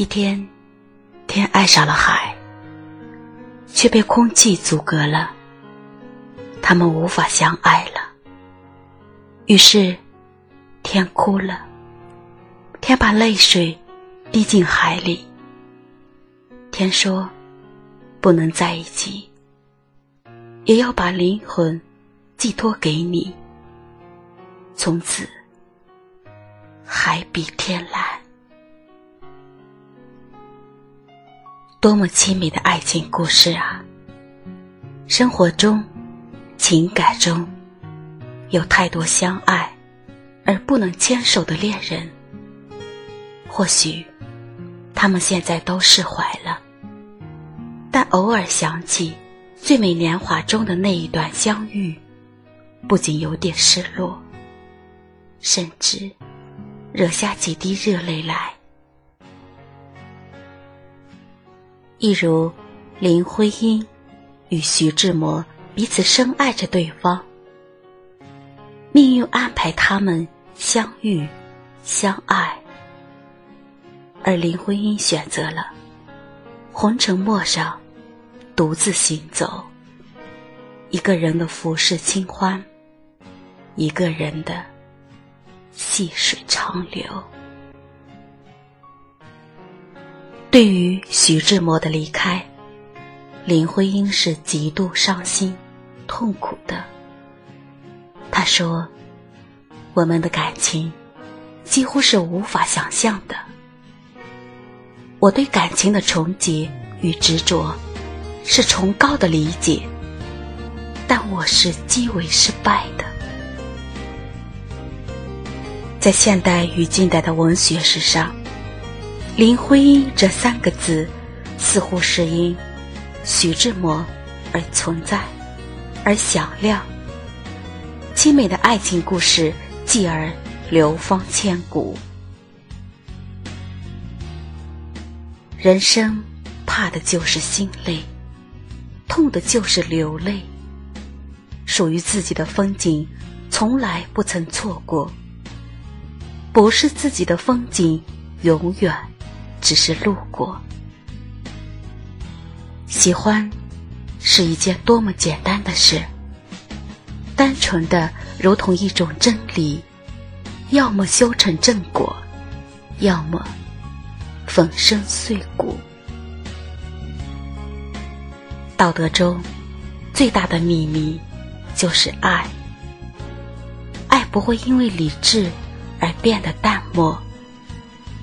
一天，天爱上了海，却被空气阻隔了，他们无法相爱了。于是，天哭了，天把泪水滴进海里。天说：“不能在一起，也要把灵魂寄托给你。”从此，海比天蓝。多么凄美的爱情故事啊！生活中、情感中，有太多相爱而不能牵手的恋人。或许，他们现在都释怀了。但偶尔想起最美年华中的那一段相遇，不仅有点失落，甚至惹下几滴热泪来。一如林徽因与徐志摩彼此深爱着对方，命运安排他们相遇、相爱，而林徽因选择了红尘陌上。独自行走，一个人的浮世清欢，一个人的细水长流。对于徐志摩的离开，林徽因是极度伤心、痛苦的。她说：“我们的感情几乎是无法想象的。我对感情的崇洁与执着。”是崇高的理解，但我是极为失败的。在现代与近代的文学史上，“林徽因”这三个字似乎是因徐志摩而存在，而响亮。凄美的爱情故事继而流芳千古。人生怕的就是心累。痛的就是流泪。属于自己的风景，从来不曾错过。不是自己的风景，永远只是路过。喜欢是一件多么简单的事，单纯的如同一种真理，要么修成正果，要么粉身碎骨。道德中最大的秘密就是爱。爱不会因为理智而变得淡漠，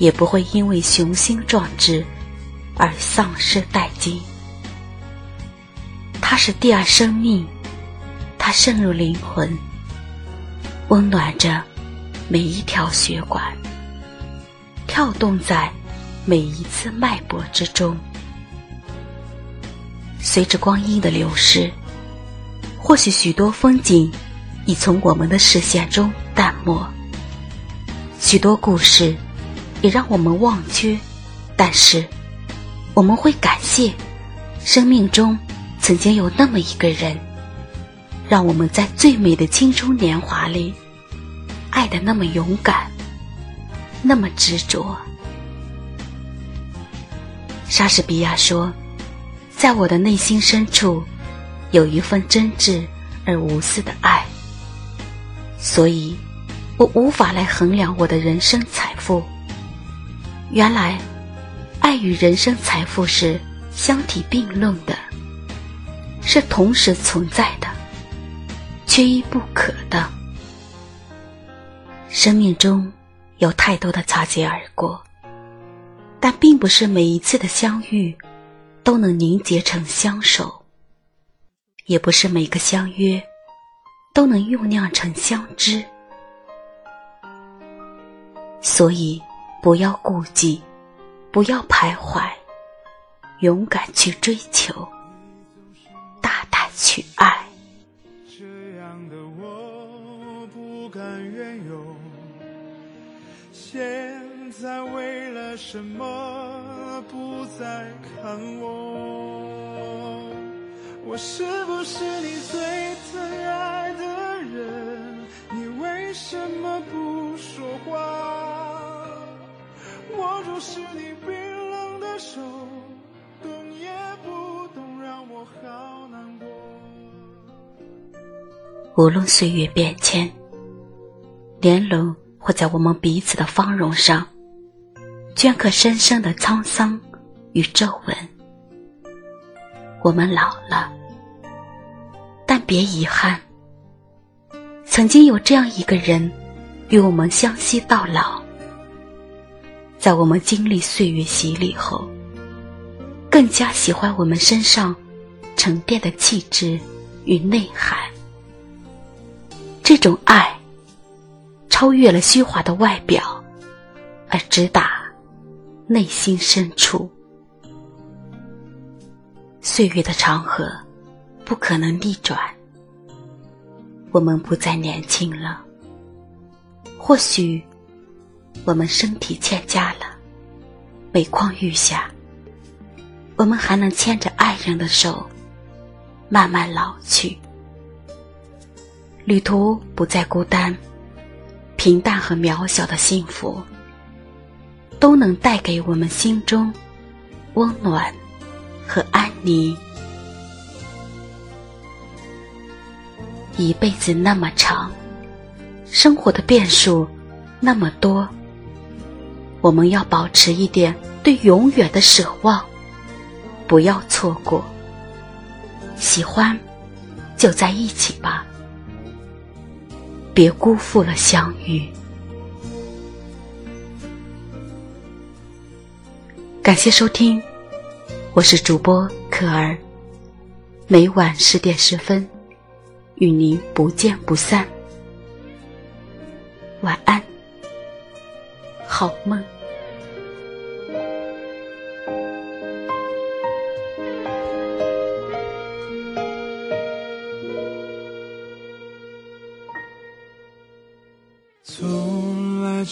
也不会因为雄心壮志而丧失殆尽。它是第二生命，它渗入灵魂，温暖着每一条血管，跳动在每一次脉搏之中。随着光阴的流逝，或许许多风景已从我们的视线中淡漠，许多故事也让我们忘却。但是，我们会感谢生命中曾经有那么一个人，让我们在最美的青春年华里爱的那么勇敢，那么执着。莎士比亚说。在我的内心深处，有一份真挚而无私的爱，所以，我无法来衡量我的人生财富。原来，爱与人生财富是相提并论的，是同时存在的，缺一不可的。生命中有太多的擦肩而过，但并不是每一次的相遇。都能凝结成相守，也不是每个相约都能酝酿成相知。所以，不要顾忌，不要徘徊，勇敢去追求，大胆去爱。这样的我不敢怨尤，现在为了什么？不再看我，我是不是你最疼无论岁月变迁，年轮会在我们彼此的芳容上镌刻深深的沧桑与皱纹。我们老了，但别遗憾，曾经有这样一个人与我们相惜到老。在我们经历岁月洗礼后，更加喜欢我们身上沉淀的气质与内涵。种爱，超越了虚华的外表，而直达内心深处。岁月的长河，不可能逆转。我们不再年轻了，或许我们身体欠佳了，每况愈下。我们还能牵着爱人的手，慢慢老去。旅途不再孤单，平淡和渺小的幸福，都能带给我们心中温暖和安宁。一辈子那么长，生活的变数那么多，我们要保持一点对永远的奢望，不要错过。喜欢，就在一起吧。别辜负了相遇。感谢收听，我是主播可儿。每晚十点十分，与您不见不散。晚安，好梦。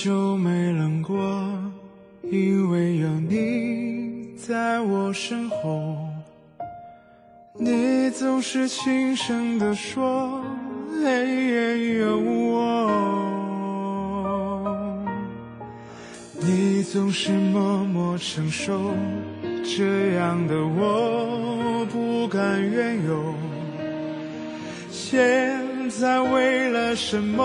就没冷过，因为有你在我身后。你总是轻声地说，黑夜，有我。你总是默默承受，这样的我不敢怨尤。现在为了什么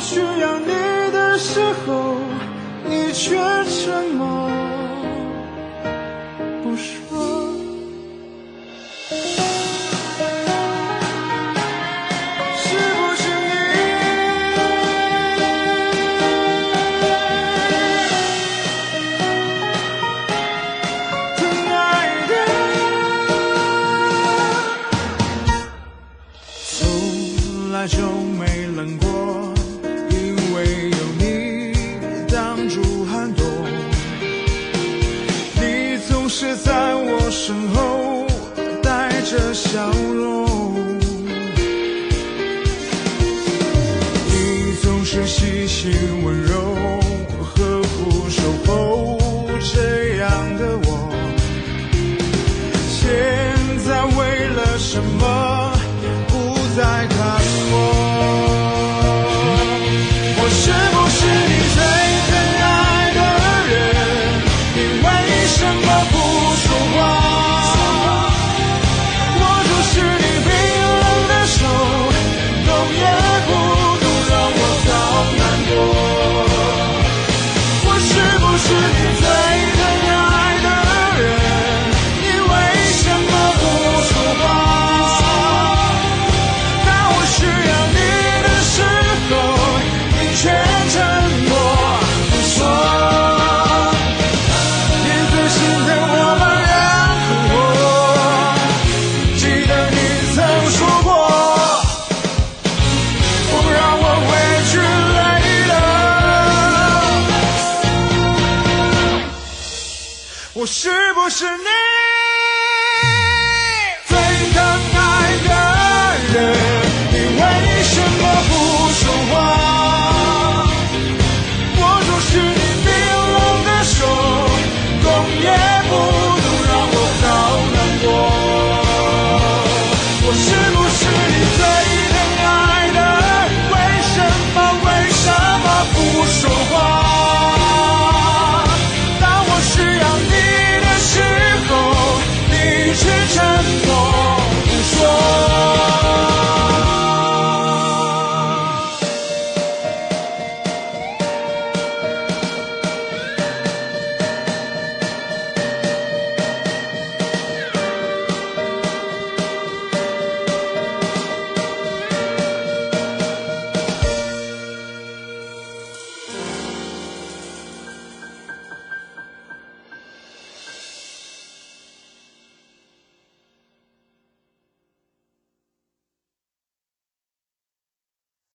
需要你的时候，你却沉默。是在我身后带着笑容，你总是细心温柔，